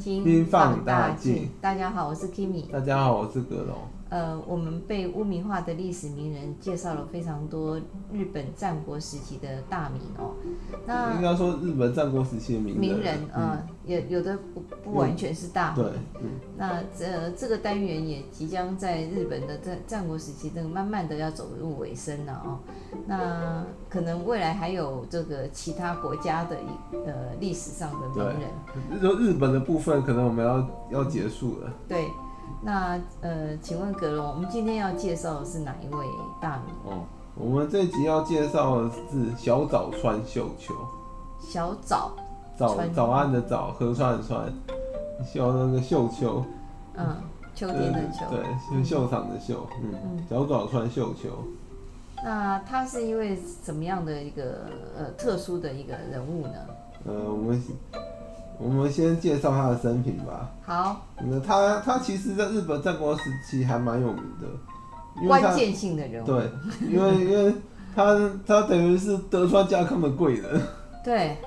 听放大镜。大家好，我是 Kimi。大家好，我是格龙。呃，我们被污名化的历史名人介绍了非常多日本战国时期的大名哦。那应该说日本战国时期的名人，名人嗯、有的不不完全是大名。对，嗯。那这这个单元也即将在日本的战战国时期，这个慢慢的要走入尾声了哦。那可能未来还有这个其他国家的呃历史上的名人。就日本的部分，可能我们要要结束了。对。那呃，请问格隆，我们今天要介绍的是哪一位大名？哦，我们这集要介绍的是小早川秀秋。小早，早早安的早，河川的川，小那个秀秋。嗯，秋天的秋。对，是秀场的秀。嗯，嗯，小早川秀秋。那他是因为什么样的一个呃特殊的一个人物呢？呃，我们。我们先介绍他的生平吧。好。那他他其实在日本战国时期还蛮有名的，关键性的人物。对，因为因为他他等于是德川家康的贵人。对。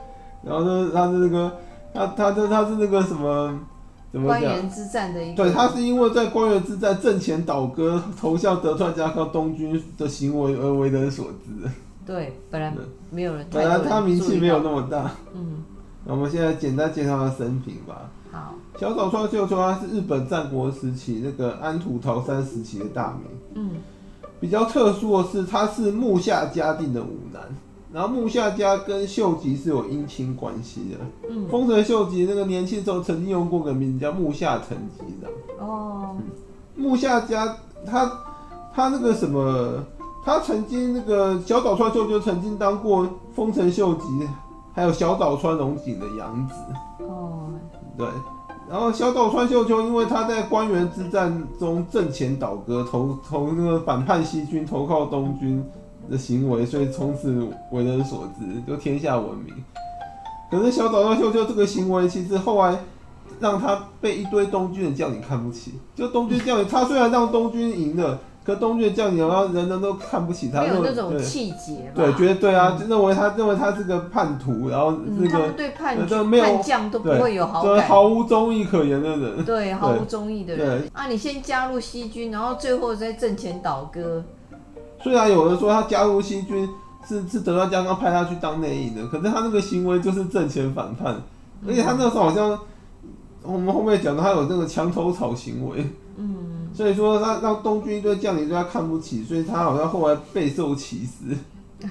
然后呢，他是那个他他他他是那个什么怎么讲？关原之战的一个。对，他是因为在官员之战阵前倒戈投效德川家康东军的行为而为人所知。对，本来没有人。本来他名气没有那么大。嗯。那我们现在简单介绍他的生平吧。好，小早川秀秋他是日本战国时期那个安土桃山时期的大名。嗯，比较特殊的是，他是木下嘉定的五男。然后木下家跟秀吉是有姻亲关系的。嗯，丰臣秀吉那个年轻时候曾经用过个名字叫木下成吉的。哦，木下家他他那个什么，他曾经那个小早川秀就曾经当过丰臣秀吉。还有小早川隆景的养子哦，对，然后小岛川秀秋，因为他在关原之战中阵前倒戈，投投那个反叛西军，投靠东军的行为，所以从此为人所知，就天下闻名。可是小早川秀秋这个行为，其实后来让他被一堆东军的将领看不起。就东军将领，他虽然让东军赢了。可东军将领，然后人人都看不起他，没有那种气节。对，觉得对啊，就认为他认为他是个叛徒，然后那个对叛叛将都不会有好感，毫无忠义可言的人。对，毫无忠义的人。啊，你先加入西军，然后最后再阵前倒戈。虽然有人说他加入西军是是德川家康派他去当内应的，可是他那个行为就是阵前反叛，而且他那时候好像我们后面讲到他有那个墙头草行为。嗯，所以说他让东军一堆将领对他看不起，所以他好像后来备受歧视。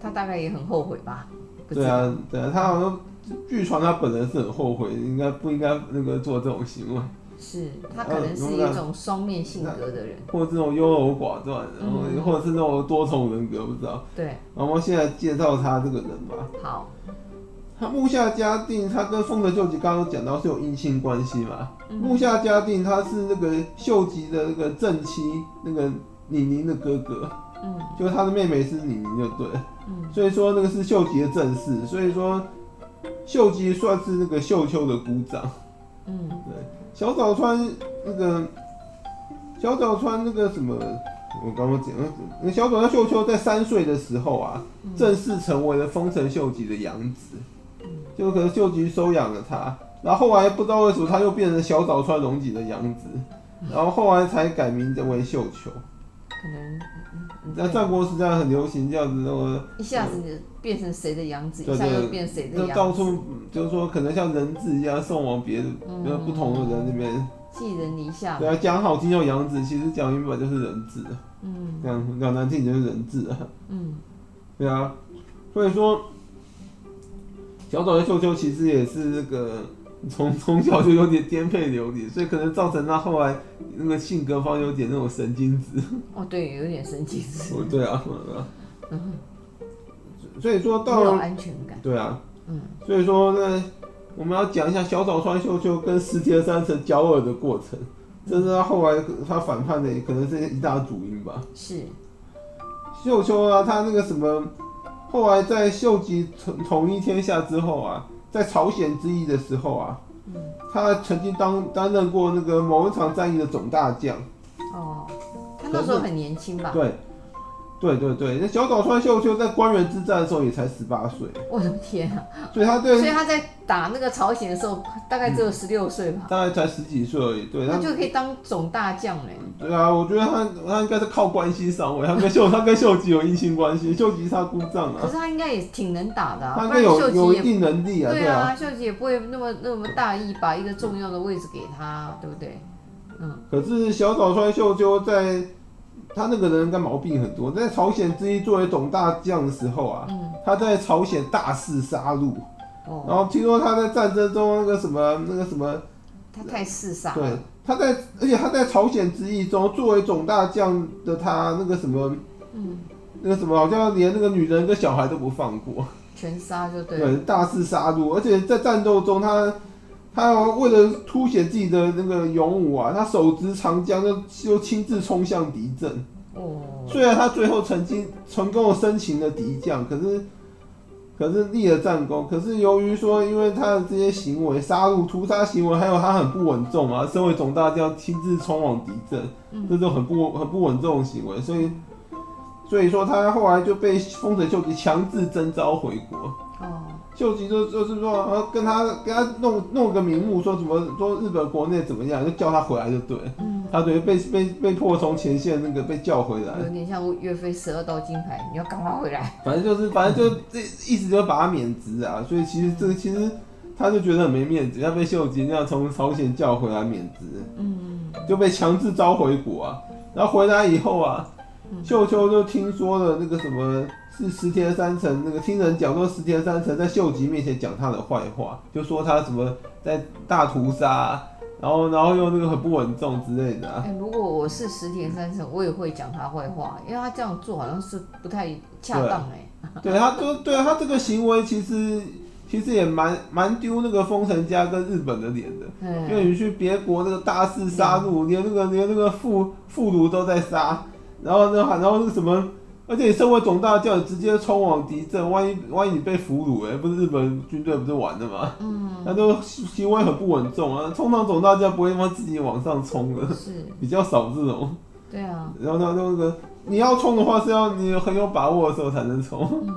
他大概也很后悔吧？对啊，对啊，他好像据传他本人是很后悔，应该不应该那个做这种行为？是他可能是一种双面性格的人，或者这种优柔寡断，然后或者是那种多重人格，不知道。对，然后现在介绍他这个人吧。好。他木下嘉定，他跟丰臣秀吉刚刚讲到是有姻亲关系嘛？嗯、木下嘉定他是那个秀吉的那个正妻，那个宁宁的哥哥，嗯，就他的妹妹是宁宁就对，嗯，所以说那个是秀吉的正室，所以说秀吉算是那个秀秋的姑丈，嗯，对，小早川那个小早川那个什么，我刚刚讲，那小早川秀秋在三岁的时候啊，嗯、正式成为了丰臣秀吉的养子。就可能秀吉收养了他，然后后来不知道为什么他又变成小早川隆吉的养子，然后后来才改名为秀秋。可能那战国时代很流行这样子，那个一下子变成谁的养子，一下又变谁的养子，就到处就是说可能像人质一样送往别的不同的人那边寄人篱下。对啊，讲好听叫养子，其实讲明白就是人质。嗯，讲讲难听就是人质啊。嗯，对啊，所以说。小岛的秀秋其实也是那个从 从小就有点颠沛流离，所以可能造成他后来那个性格方有点那种神经质。哦，对，有点神经质。哦，对啊，嗯。所以说到了。没有安全感。对啊。嗯。所以说呢，我们要讲一下小早川秀秋跟石田三成交恶的过程，这是他后来他反叛的可能是一大主因吧。是。秀秋啊，他那个什么。后来在秀吉统统一天下之后啊，在朝鲜之役的时候啊，嗯，他曾经当担任过那个某一场战役的总大将。哦，他那时候很年轻吧？对，对对对，那小早川秀秋在官员之战的时候也才十八岁。我的天啊！所以他对，所以他在打那个朝鲜的时候，大概只有十六岁吧、嗯，大概才十几岁而已。对，他就可以当总大将嘞。对啊，我觉得他他应该是靠关系上位，他跟秀 他跟秀吉有姻亲关系，秀吉是他姑丈啊。可是他应该也挺能打的、啊，他应该有有一定能力啊。对啊，秀吉也不会那么那么大意，把一个重要的位置给他，对不对？嗯。可是小早川秀秋在。他那个人应该毛病很多，在朝鲜之役作为总大将的时候啊，嗯、他在朝鲜大肆杀戮，哦、然后听说他在战争中那个什么那个什么，他太嗜杀。对，他在而且他在朝鲜之役中作为总大将的他那个什么，嗯，那个什么好像连那个女人跟小孩都不放过，全杀就对。对，大肆杀戮，而且在战斗中他。他为了凸显自己的那个勇武啊，他手执长枪就就亲自冲向敌阵。哦。虽然他最后曾经成功的生擒了敌将，可是可是立了战功。可是由于说，因为他的这些行为，杀戮、屠杀行为，还有他很不稳重啊，身为总大将亲自冲往敌阵，这种很不很不稳重的行为，所以所以说他后来就被丰臣秀吉强制征召回国。哦。秀吉就就是说，呃，跟他跟他弄弄个名目，说什么说日本国内怎么样，就叫他回来就对。嗯，他等于被被被迫从前线那个被叫回来。有点像岳飞十二道金牌，你要赶快回来。反正就是，反正就这意思就是把他免职啊。所以其实这个其实他就觉得很没面子，要被秀吉那样从朝鲜叫回来免职。嗯，就被强制招回国啊。然后回来以后啊，秀秋就听说了那个什么。是石田三成那个听人讲说，石田三成在秀吉面前讲他的坏话，就说他什么在大屠杀，然后然后又那个很不稳重之类的、啊。哎、欸，如果我是石田三成，我也会讲他坏话，因为他这样做好像是不太恰当哎、欸。对，他就对啊，他这个行为其实其实也蛮蛮丢那个丰臣家跟日本的脸的，嗯、因为你去别国那个大肆杀戮，连那个连那个妇妇孺都在杀，然后呢，然后那个什么。而且你身为总大将，直接冲往敌阵，万一万一你被俘虏，哎，不是日本军队不是完了吗？嗯，那都行为很不稳重啊。通常总大将不会他妈自己往上冲的，是 比较少这种。对啊。然后他那个你要冲的话，是要你很有把握的时候才能冲。嗯。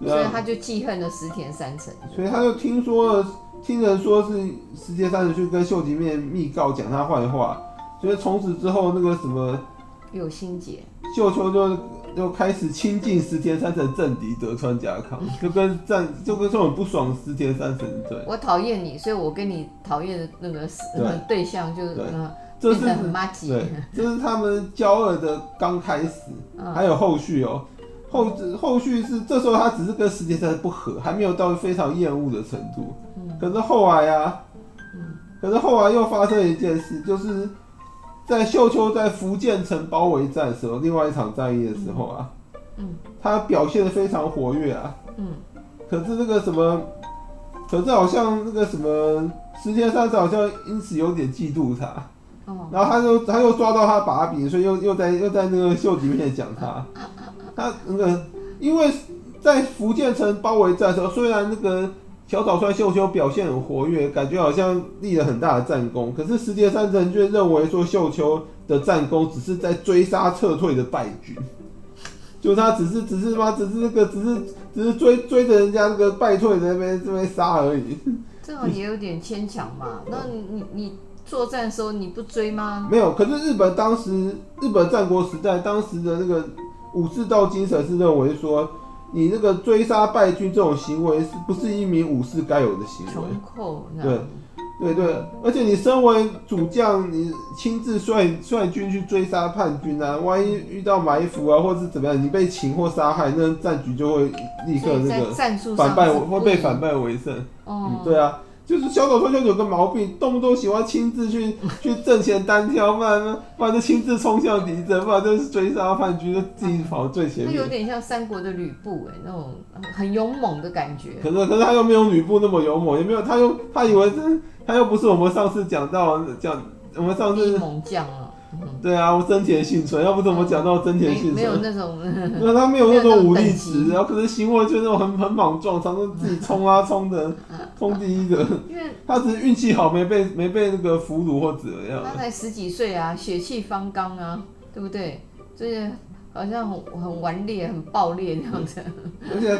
所以他就记恨了石田三成。所以他就听说了，听人说是石田三成去跟秀吉面密告讲他坏话，所以从此之后那个什么有心结，秀秋就。就开始亲近石田三成政敌德川家康，就跟战就跟这种不爽石田三成对。我讨厌你，所以我跟你讨厌的那个对，对象就是嗯，这是很麻吉。对，这是他们交恶的刚开始，还有后续哦、喔。后后续是这时候他只是跟石田三成不和，还没有到非常厌恶的程度。可是后来啊，可是后来又发生一件事，就是。在秀秋在福建城包围战的时候，另外一场战役的时候啊，嗯，他表现的非常活跃啊，嗯，可是那个什么，可是好像那个什么石田三成好像因此有点嫉妒他，哦，然后他又他又抓到他把柄，所以又又在又在那个秀吉面前讲他，他那个因为在福建城包围战的时候，虽然那个。小岛川秀秋表现很活跃，感觉好像立了很大的战功。可是石田三成却认为说秀秋的战功只是在追杀撤退的败军，就他只是只是嘛，只是那个只是只是追追着人家那个败退的那边这边杀而已。这种也有点牵强嘛。那你你你作战的时候你不追吗？没有。可是日本当时日本战国时代当时的那个武士道精神是认为说。你那个追杀败军这种行为，是不是一名武士该有的行为？对，对对，而且你身为主将，你亲自率率军去追杀叛军啊，万一遇到埋伏啊，或者是怎么样，你被擒或杀害，那战局就会立刻那个反败，会被反败为胜。嗯，对啊。就是小岛川秀有个毛病，动不动喜欢亲自去 去阵前单挑，不然不然就亲自冲向敌阵，不然就是追杀叛军，就自己跑到最前面。他有点像三国的吕布哎，那种很勇猛的感觉。可是可是他又没有吕布那么勇猛，也没有他又他以为是他又不是我们上次讲到讲我们上次猛将啊。对啊，我真田幸村，要不怎么讲到真田幸村？没有那种，因为他没有那种武力值，然后可是行为就那种很很莽撞，常常自己冲啊冲的，冲第一的。因为他只是运气好，没被没被那个俘虏或怎么样。他才十几岁啊，血气方刚啊，对不对？就是好像很很顽劣、很暴烈那样子。而且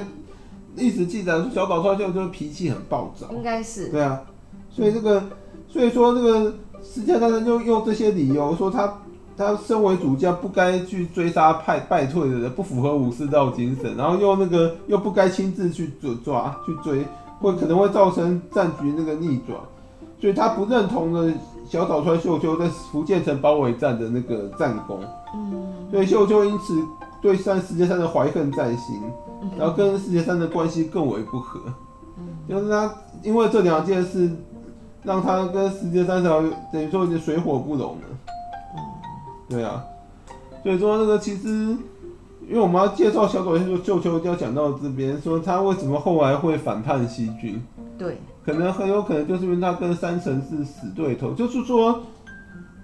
历史记载说小岛川秀就是脾气很暴躁，应该是。对啊，所以这个，所以说这个石田三成就用这些理由说他他身为主将不该去追杀派败退的人，不符合武士道精神，然后又那个又不该亲自去抓抓去追，会可能会造成战局那个逆转，所以他不认同的小岛川秀秋在福建城包围战的那个战功。嗯，所以秀秋因此对上石田三成怀恨在心，然后跟石田三成的关系更为不和。嗯，就是他因为这两件事，让他跟世界三条等于说已经水火不容了。嗯，对啊，所以说那个其实，因为我们要介绍小岛秀秋，就要讲到这边，说他为什么后来会反叛西军。对，可能很有可能就是因为他跟三成是死对头，就是说。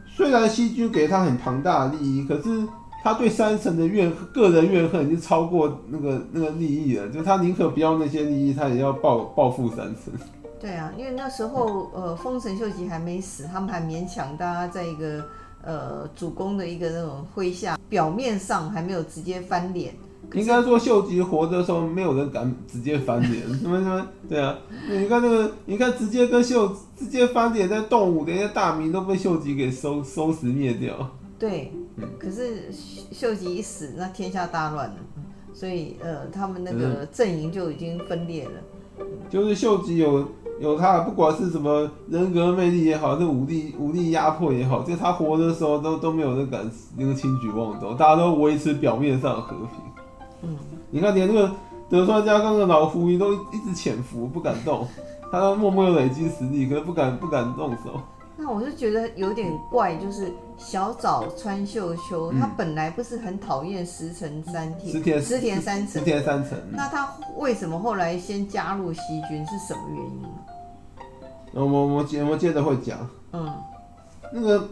虽然西军给他很庞大的利益，可是他对三成的怨个人怨恨已经超过那个那个利益了，就他宁可不要那些利益，他也要报报复三成。对啊，因为那时候呃丰臣秀吉还没死，他们还勉强大家在一个呃主公的一个那种麾下，表面上还没有直接翻脸。应该说秀吉活着的时候，没有人敢直接翻脸，什么什么，对啊，你看那个，你看直接跟秀直接翻脸，在动武的那些大名都被秀吉给收收拾灭掉。对，可是秀吉一死，那天下大乱了，所以呃，他们那个阵营就已经分裂了。就是秀吉有有他，不管是什么人格魅力也好，是武力武力压迫也好，就他活的时候都都没有人敢那个轻举妄动，大家都维持表面上的和平。嗯，你看，连那个德川家康的老狐狸都一直潜伏，不敢动。他都默默的累积实力，可是不敢不敢动手。那我是觉得有点怪，就是小早川秀秋，嗯、他本来不是很讨厌石城三田、石田石田三成、石田三成。那他为什么后来先加入西军？是什么原因？我我我接我接着会讲。嗯，那个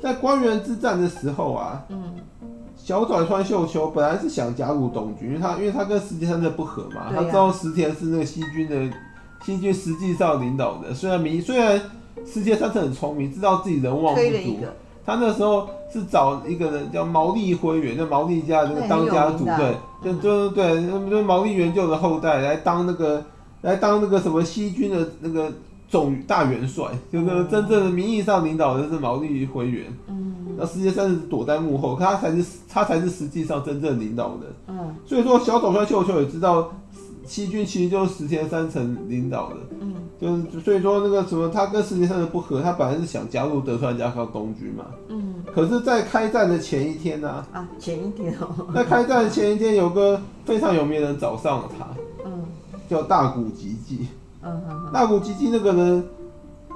在官员之战的时候啊，嗯。小早川秀秋本来是想加入东军，因为他因为他跟石田三成不和嘛，啊、他知道石田是那个西军的西军实际上领导的。虽然名虽然石田三成很聪明，知道自己人望不足，他那时候是找一个人叫毛利辉元，那毛利家的那个当家主，对，就就对，就毛利元就的后代来当那个来当那个什么西军的那个总大元帅，就是真正的名义上领导人是毛利辉元。嗯。那世界上是躲在幕后，他才是他才是实际上真正领导人。嗯，所以说小岛川秀秀也知道西军其实就是石田三成领导的。嗯，就是所以说那个什么，他跟石田三成不合，他本来是想加入德川家康东军嘛。嗯，可是，在开战的前一天呢？啊，啊，前一天哦。在开战的前一天，有个非常有名的人找上了他。嗯，叫大谷吉继。嗯，大谷吉继那个人。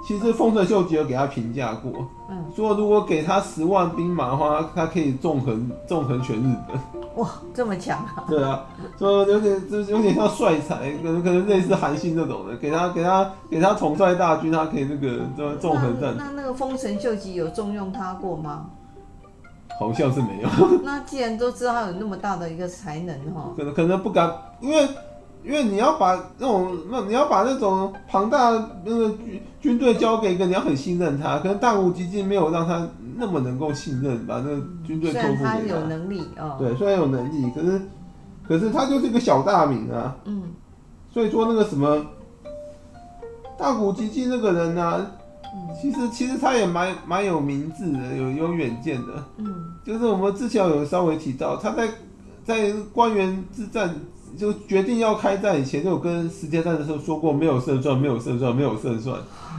其实丰臣秀吉有给他评价过，嗯，说如果给他十万兵马的话，他可以纵横纵横全日本。哇，这么强啊！对啊，说有点就是有点像帅才，可能可能类似韩信这种的，给他给他给他统帅大军，他可以那个这纵横战。那那个丰臣秀吉有重用他过吗？好像是没有。那既然都知道他有那么大的一个才能哈，可能可能不敢，因为。因为你要把那种那你要把那种庞大那个军军队交给一个，你要很信任他。可能大谷吉继没有让他那么能够信任，把那个军队托付给他。虽然他有能力哦。对，虽然有能力，可是可是他就是一个小大名啊。嗯。所以说那个什么大谷吉继那个人呢、啊，其实其实他也蛮蛮有明智的，有有远见的。嗯。就是我们之前有稍微提到，他在在官员之战。就决定要开战以前，就有跟石田三成说过，没有胜算，没有胜算，没有胜算。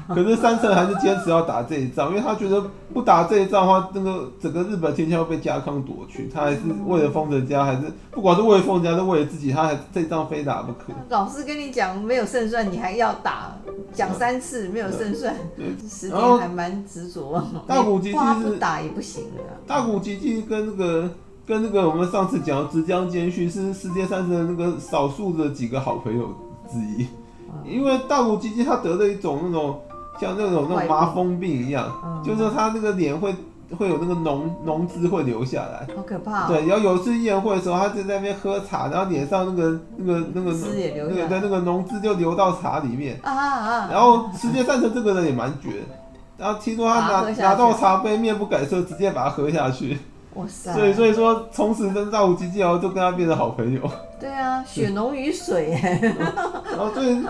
可是三成还是坚持要打这一仗，因为他觉得不打这一仗的话，那个整个日本天下会被家康夺去。他还是为了丰臣家，还是不管是为了丰臣家，是为了自己，他还这一仗非打不可。老师跟你讲没有胜算，你还要打，讲三次没有胜算，石田还蛮执着。大谷吉吉是不打也不行的。大谷吉吉跟那个。跟那个我们上次讲的直江兼续是世界三成的那个少数的几个好朋友之一，因为大谷吉吉他得了一种那种像那种那种麻风病一样，就是他那个脸会会有那个脓脓汁会流下来，好可怕。对，然后有一次宴会的时候，他就在那边喝茶，然后脸上那个那个那个那个对那个脓汁就流到茶里面，然后世界三成这个人也蛮绝，然后听说他拿拿到茶杯面不改色，直接把它喝下去。哇塞！所以所以说，从此跟大谷吉吉就跟他变成好朋友。对啊，血浓于水哎。然 后所以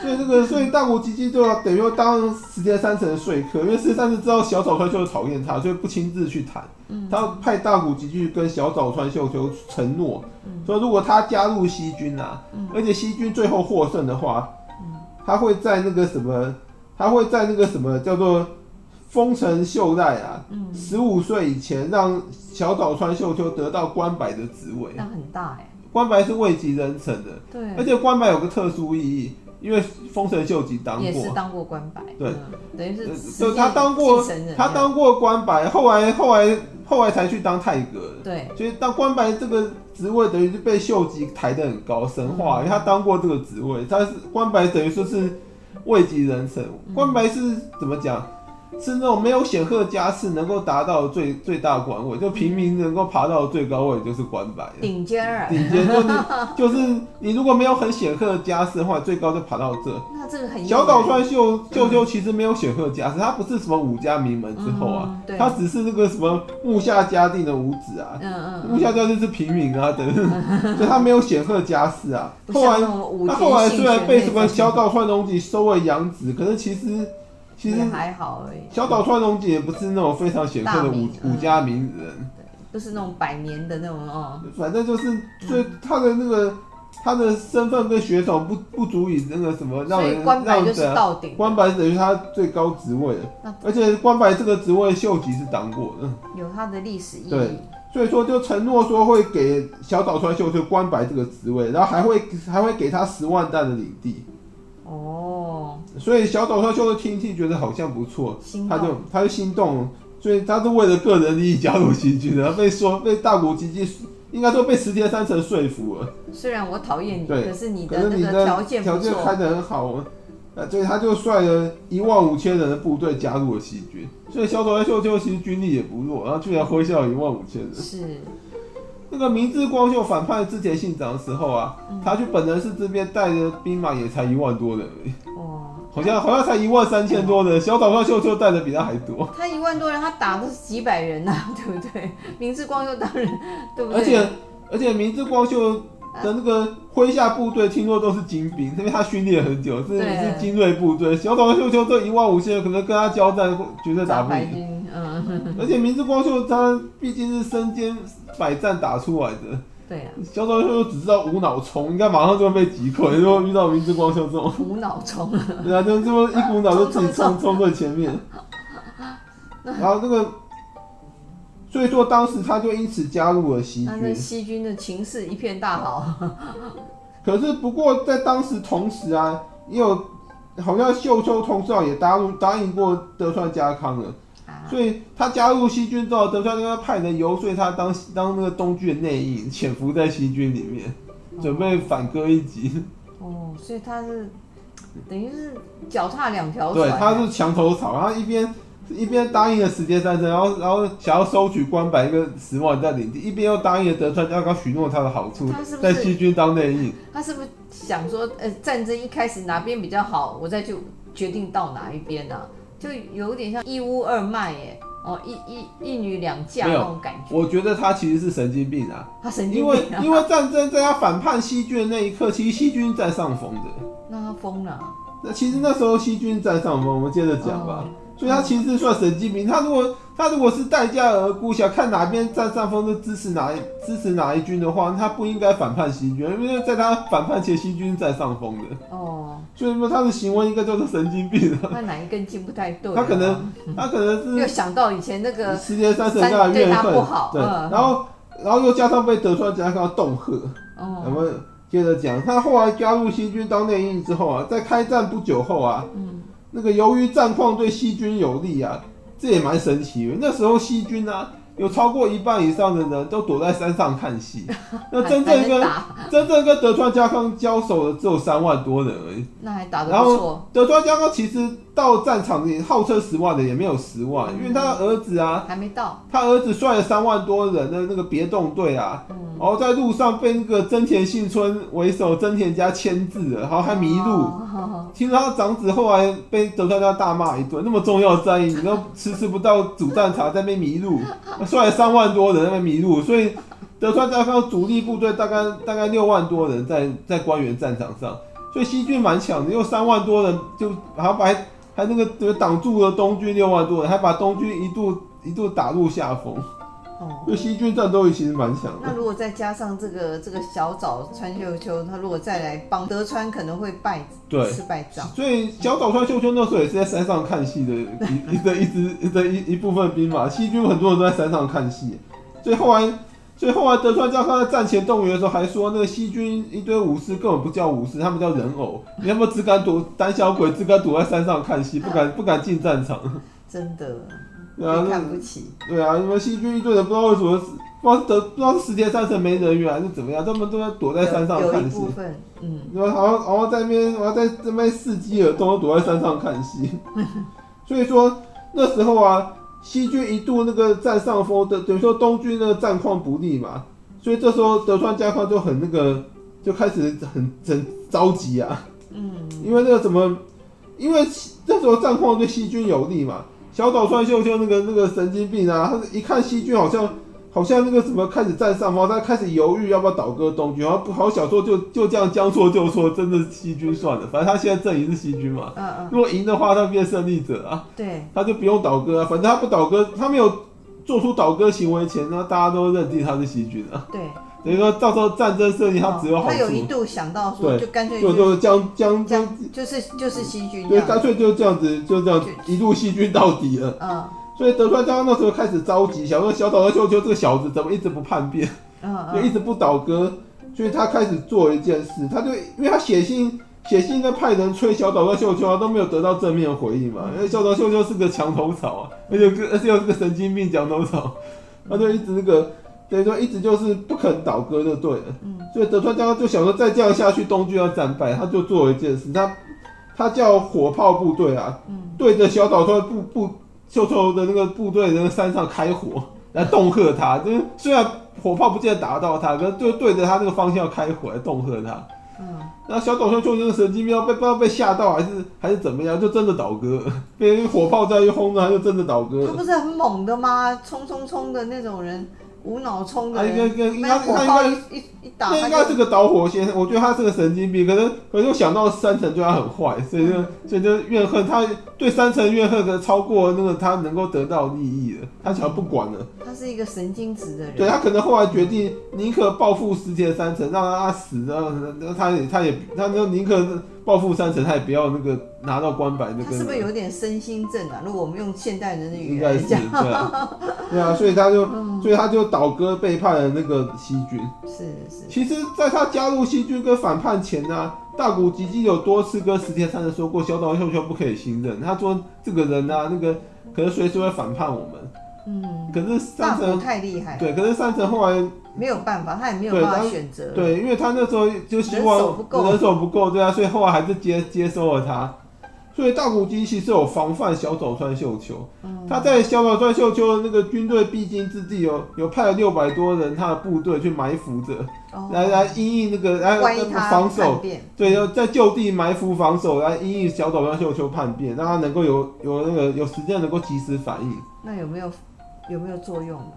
所以这个所以大谷吉吉就要等于说当石田三成的说客，因为石田三成知道小早川秀秋讨厌他，所以不亲自去谈。嗯。他派大谷吉吉跟小早川秀秋承诺，说如果他加入西军啊，而且西军最后获胜的话，他会在那个什么，他会在那个什么叫做。丰臣秀赖啊，十五岁以前让小早川秀秋得到关白的职位，那很大哎。关白是位极人臣的，对，而且关白有个特殊意义，因为丰臣秀吉当过，也是当过关白，对，等于是，就他当过，他当过关白，后来后来后来才去当太阁，对，所以当关白这个职位等于是被秀吉抬得很高，神话，因为他当过这个职位，他是关白等于说是位极人臣，关白是怎么讲？是那种没有显赫家世能够达到最最大官位，就平民能够爬到最高位就是官白。顶尖儿。顶尖就是 就是你如果没有很显赫的家世的话，最高就爬到这。那这个很。小岛川秀舅舅其实没有显赫家世，他不是什么武家名门之后啊，他只是那个什么木下家定的五子啊。嗯嗯。木下家定是平民啊，等于，所以他没有显赫家世啊。后来他后来虽然被什么小岛川隆吉收为养子，可是其实。其实还好而已。小岛川隆景也不是那种非常显赫的武武家名人，对，不是那种百年的那种哦。反正就是，所以他的那个他的身份跟血统不不足以那个什么让人让人到顶。关白等于他最高职位，而且官白这个职位秀吉是当过的，有他的历史意义。对，所以说就承诺说会给小岛川秀就官白这个职位，然后还会还会给他十万担的领地。哦，所以小岛川秀的听听觉得好像不错，他就他就心动，所以他是为了个人利益加入西军的，被说被大谷吉吉应该说被石田三成说服了。虽然我讨厌你，可是你的那个条件条件开的很好，呃，所以他就率了一万五千人的部队加入了西军，所以小岛川秀秋其实军力也不弱，然后居然麾下有一万五千人。是。那个明智光秀反叛之前信长的时候啊，嗯、他去本能寺这边带的兵马也才一万多人而已。哇，好像好像才一万三千多人，小岛川秀秋带的比他还多。他一万多人，他打的是几百人呐、啊，对不对？明智光秀当然，对不对？而且而且明智光秀的那个麾下部队，听说都是精兵，因为他训练很久，是是精锐部队。小岛川秀秋这一万五千人，可能跟他交战绝对打不赢。嗯，而且明智光秀他毕竟是身兼。百战打出来的，对啊，小早川秀只知道无脑冲，应该马上就会被击溃。如果遇到明智光秀这种无脑冲，对啊，就这么一股脑就自己冲冲在前面。然后那个，所以说当时他就因此加入了西军。那西军的情势一片大好。可是不过在当时同时啊，也有好像秀秋同少也答应答应过德川家康了。所以他加入西军之后，德川家康派人游说他当当那个东军的内应，潜伏在西军里面，准备反戈一击。哦，所以他是等于是脚踏两条船。对，他是墙头草，然后一边一边答应了石田三成，然后然后想要收取关白一个十万在领地，一边又答应了德川家康许诺他的好处，是是在西军当内应。他是不是想说，呃，战争一开始哪边比较好，我再就决定到哪一边呢、啊？就有点像一屋二卖耶，哦，一一一女两嫁那种感觉。我觉得他其实是神经病啊。他神经病、啊。因为因为战争在他反叛西军的那一刻，其实西军占上风的。那他疯了。那其实那时候西军占上风，我们接着讲吧。哦所以他其实算神经病。他如果他如果是待价而沽，想看哪边占上风就支持哪一支持哪一军的话，他不应该反叛西军，因为在他反叛前，西军占上风的。哦。所以说他的行为应该叫做神经病。他哪一根筋不太对？他可能他可能是又想到以前那个十年三省家的怨恨，对，然后然后又加上被德川家康恫吓。哦。我们接着讲，他后来加入西军当内应之后啊，在开战不久后啊。嗯。那个由于战况对西军有利啊，这也蛮神奇。那时候西军啊，有超过一半以上的人都躲在山上看戏。那真正跟真正跟德川家康交手的只有三万多人而已。那还打得不错。然后德川家康其实到战场里号称十万的也没有十万，因为他的儿子啊还没到。他儿子率了三万多人的那个别动队啊，然后在路上被那个真田幸村为首真田家牵制了，然后还迷路。哦，听说他长子后来被德川家大骂一顿，那么重要的战役，你都 迟迟不到主战场，在那边迷路，率三万多人在迷路，所以德川家康主力部队大概大概六万多人在在官员战场上，所以西军蛮强的，又三万多人就还把还那个挡住了东军六万多人，还把东军一度一度打入下风。哦，就西军战斗力其实蛮强的。那如果再加上这个这个小早川秀秋，他如果再来帮德川，可能会败，对，吃败仗。所以小早川秀秋那时候也是在山上看戏的 一的一支的一一部分兵马。西军很多人都在山上看戏，所以后来，所以后来德川家康在战前动员的时候还说，那个西军一堆武士根本不叫武士，他们叫人偶。你要么只敢躲胆小鬼，只敢躲在山上看戏，不敢不敢进战场？真的。对啊，看不起。对啊，什么西军一队人不知道为什么，不知道得不知道是石田三成没人员还是怎么样，他们都在躲在山上看戏。嗯。然后好像好像在那边，然后在那边伺机而动，躲在山上看戏。所以说那时候啊，西军一度那个占上风的，等于说东军那个战况不利嘛，所以这时候德川家康就很那个，就开始很很着急啊。嗯。因为那个什么，因为这时候战况对西军有利嘛。小岛川秀秀那个那个神经病啊，他一看西军好像好像那个什么开始占上风，他开始犹豫要不要倒戈东军，然后不好想说就就这样将错就错，真的是西军算了，反正他现在阵营是西军嘛，嗯嗯，如果赢的话他变胜利者啊，对，他就不用倒戈啊，反正他不倒戈，他没有做出倒戈行为前呢，大家都认定他是西军啊，对。等于说，到时候战争胜利，他只有好处。他有一度想到说，就干脆就就将将将，就是就是细菌。对，干脆就这样子，就这样一路细菌到底了。嗯。所以德川家康那时候开始着急，想说小岛川秀秋这个小子怎么一直不叛变，嗯嗯，就一直不倒戈，所以他开始做一件事，他就因为他写信写信在派人催小岛和秀秋，啊都没有得到正面回应嘛，因为小岛秀秋是个墙头草啊，而且而且又是个神经病墙头草，他就一直那个。所以说一直就是不肯倒戈就对了，嗯，所以德川家康就想说再这样下去东军要战败，他就做了一件事，他他叫火炮部队啊，嗯，对着小岛川部部秀秋的那个部队那个山上开火来恫吓他，就是虽然火炮不见得打到他，可是就对着他那个方向开火来恫吓他，嗯，然后小岛川秀秋那个神经病被不知道被吓到还是还是怎么样，就真的倒戈，被火炮这样一轰，他就真的倒戈。他不是很猛的吗？冲冲冲的那种人。无脑冲的，应该应该应该他应该一一打，那应该是个导火线。我觉得他是个神经病，可能可能我想到山城对他很坏，所以就所以就怨恨他对山城怨恨，的超过那个他能够得到利益了，他想要不管了。他是一个神经质的人。对他可能后来决定宁可报复石田三成，让他死，然后他也他也他就宁可报复三城，他也不要那个拿到官白那个。是不是有点身心症啊？如果我们用现代人的语言应该是对啊，对啊，所以他就所以他就。倒戈背叛了那个西军，是是。其实，在他加入西军跟反叛前呢、啊，大谷吉吉有多次跟石田三成说过，小岛秀秋不可以信任。他说这个人啊，那个可能随时会反叛我们。嗯。可是三成太厉害。对，可是三成后来没有办法，他也没有办法选择。对，因为他那时候就希望人手不够，对啊，所以后来还是接接收了他。所以大谷吉其实有防范小岛川秀秋，嗯、他在小岛川秀秋的那个军队必经之地有有派了六百多人他的部队去埋伏着，哦、来来因应那个来防守，对，要在就地埋伏防守来因应小岛川秀秋叛变，让他能够有有那个有时间能够及时反应。那有没有有没有作用呢？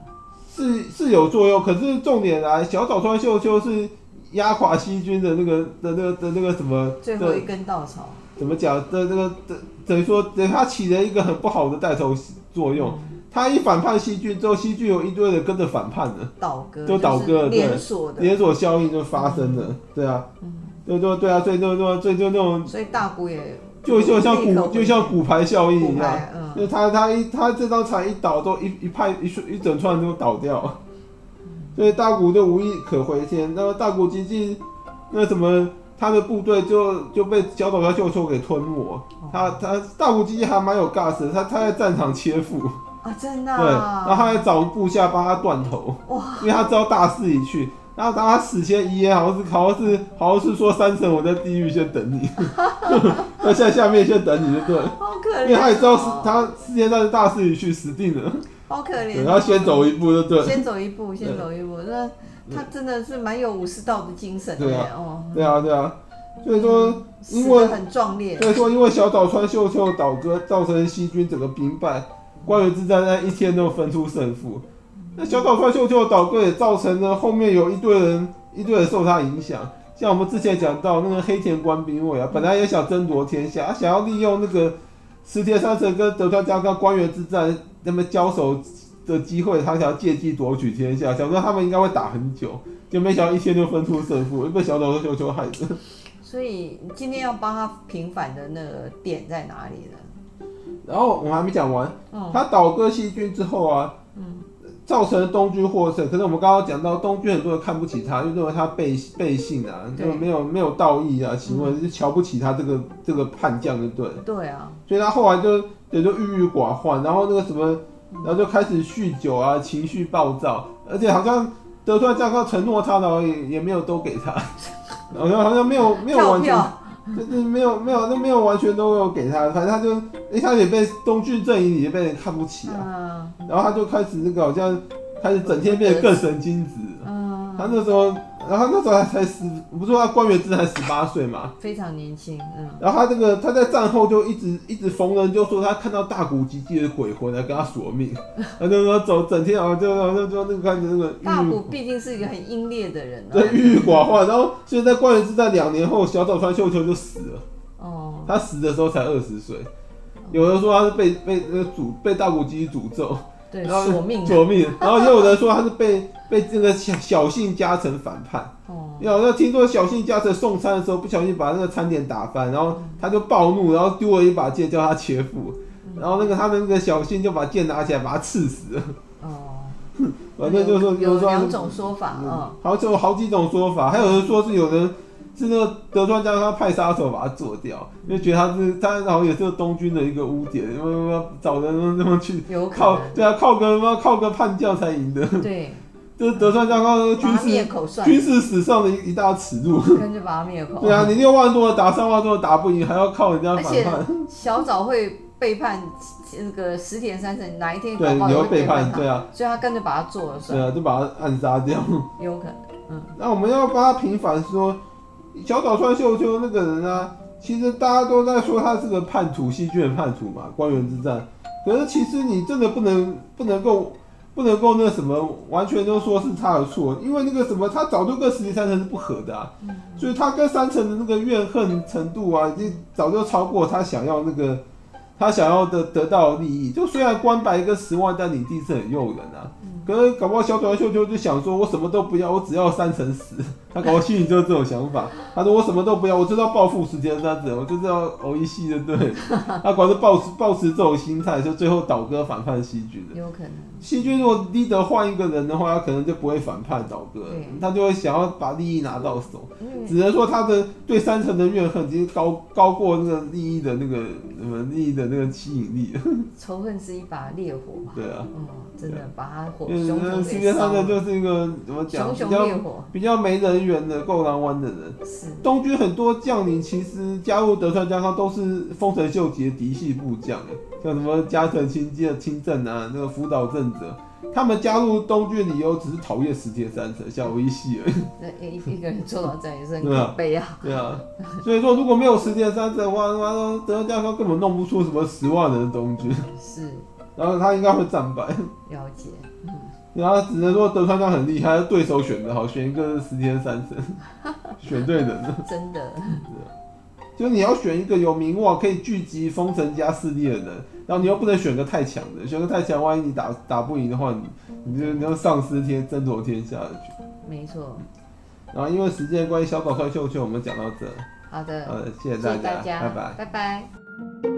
是是有作用，可是重点来，小早川秀秋是压垮西军的那个的那个的那个什么最后一根稻草。怎么讲？这这个等等于说，等他起了一个很不好的带头作用。嗯、他一反叛西军之后，西军有一堆人跟着反叛了，倒戈就倒戈了，对，连锁的连锁效应就发生了，嗯、对啊，嗯，对对对啊，所以就就所以就那种，所以大谷也就就像骨就像骨牌效应一样，嗯，就他他一他这张牌一倒，都一一派一一整串都倒掉，嗯、所以大谷就无意可回天。那么大谷吉继那什么？他的部队就就被小岛和秀秀给吞没，哦、他他大谷吉继还蛮有 gas 的，他他在战场切腹。啊，真的、啊，对，然后他还找部下帮他断头，哇，因为他知道大势已去，然后当他死前遗言好像是好像是好像是说三层我在地狱先等你，那在下面先等你就对了，好可怜、哦，因为他也知道是他世界上是大势已去死定了，好可怜、哦，然后先走一步就对了，先走一步，先走一步，那。他真的是蛮有武士道的精神的，对啊，哦，对啊，对啊，所以说，因为很壮烈。所以说，因为小岛川秀秋倒戈，造成西军整个兵败，关原之战在一天都分出胜负。那小岛川秀秋倒戈也造成了后面有一堆人，一堆人受他影响。像我们之前讲到那个黑田官兵卫啊，本来也想争夺天下，他想要利用那个石田三成跟德川家康官员之战那么交手的机会，他想要借机夺取天下，想说他们应该会打很久，就没想到一天就分出胜负，被小岛川秀秋害的。所以今天要帮他平反的那个点在哪里呢？然后我还没讲完，嗯、他倒戈西军之后啊。嗯造成东军获胜，可是我们刚刚讲到东军很多人看不起他，就认为他背背信啊，就没有没有道义啊，行为就瞧不起他这个这个叛将，就对。对啊。所以他后来就也就郁郁寡欢，然后那个什么，然后就开始酗酒啊，情绪暴躁，而且好像德川家康承诺他，然后也也没有都给他，好像好像没有没有完全。就是没有没有，都没有完全都有给他，反正他就一开始被东俊阵营里也被人看不起啊，嗯、然后他就开始那个好像开始整天变得更神经质，嗯，他那时候。然后那时候他才十，不是说他关原之才十八岁嘛，非常年轻，嗯。然后他这个他在战后就一直一直逢人就说他看到大古吉继的鬼魂来跟他索命，他就说走整天啊就就就那个看着那个。大古毕竟是一个很阴烈的人，啊，对，郁郁寡欢。然后所以在关原之战两年后，小岛川秀秋就死了。哦。他死的时候才二十岁，有人说他是被被那个诅被大谷吉诅咒。对，然后索命，索命，然后也有人说他是被被这个小小姓加成反叛。哦，有那听说小信加成送餐的时候不小心把那个餐点打翻，然后他就暴怒，然后丢了一把剑叫他切腹，然后那个他们那个小信就把剑拿起来把他刺死了。哦，反正就是说有两种说法啊，好就有好几种说法，还有人说是有人。是那个德川家康派杀手把他做掉，因为觉得他是他，然后也是东军的一个污点，因为找人那么去靠，对啊，靠个靠个叛将才赢的。对，就是德川家康军事军事史上的一一大耻辱。跟着把他灭口。对啊，你六万多打三万多打不赢，还要靠人家反叛。小早会背叛那个石田三成，哪一天对你会背叛？对啊，所以他跟着把他做了，对啊，就把他暗杀掉。有可能，嗯。那我们要帮他平反说。小岛川秀秋那个人啊，其实大家都在说他是个叛徒，西军的叛徒嘛，官员之战。可是其实你真的不能不能够不能够那什么，完全都说是他的错，因为那个什么，他早就跟石田三成是不合的啊，所以他跟三成的那个怨恨程度啊，已经早就超过他想要那个他想要的得到的利益。就虽然关白跟十万但领地是很诱人啊。可是搞不好小短袖就就想说，我什么都不要，我只要三乘十。他搞不好心里就是这种想法。他说我什么都不要，我就知道报复石田三成，我就是要熬一戏的，对。他光是抱持抱持这种心态，就最后倒戈反叛西军的。有可能。西军如果 leader 换一个人的话，他可能就不会反叛倒戈，他就会想要把利益拿到手。只能说他的对三层的怨恨，已经高高过那个利益的那个什么利益的那个吸引力。仇恨是一把烈火嘛。对啊。嗯，真的把他火。嗯，石田三成就是一个怎么讲，比较比较没人缘的够狼湾的人。是。东军很多将领其实加入德川家康都是丰臣秀吉的嫡系部将，像什么加藤清介、清正啊，那个福岛正则，他们加入东军理由只是讨厌石田三成，小微细而已。那一一个人做到这样也是很可悲啊。对啊。所以说，如果没有石田三成的话，他妈德川家康根本弄不出什么十万人的东军。是。然后他应该会战败。了解。嗯。然后只能说德川家很厉害，对手选的好，选一个石田三成，选对人了。真的。就你要选一个有名望、可以聚集封神加势力的人，然后你又不能选个太强的，选个太强，万一你打打不赢的话，你你就你要丧失天争夺天下的。没错。然后因为时间关系，小宝快秀秀我们讲到这。好的。好的，谢谢大家，谢谢大家，拜拜，拜拜。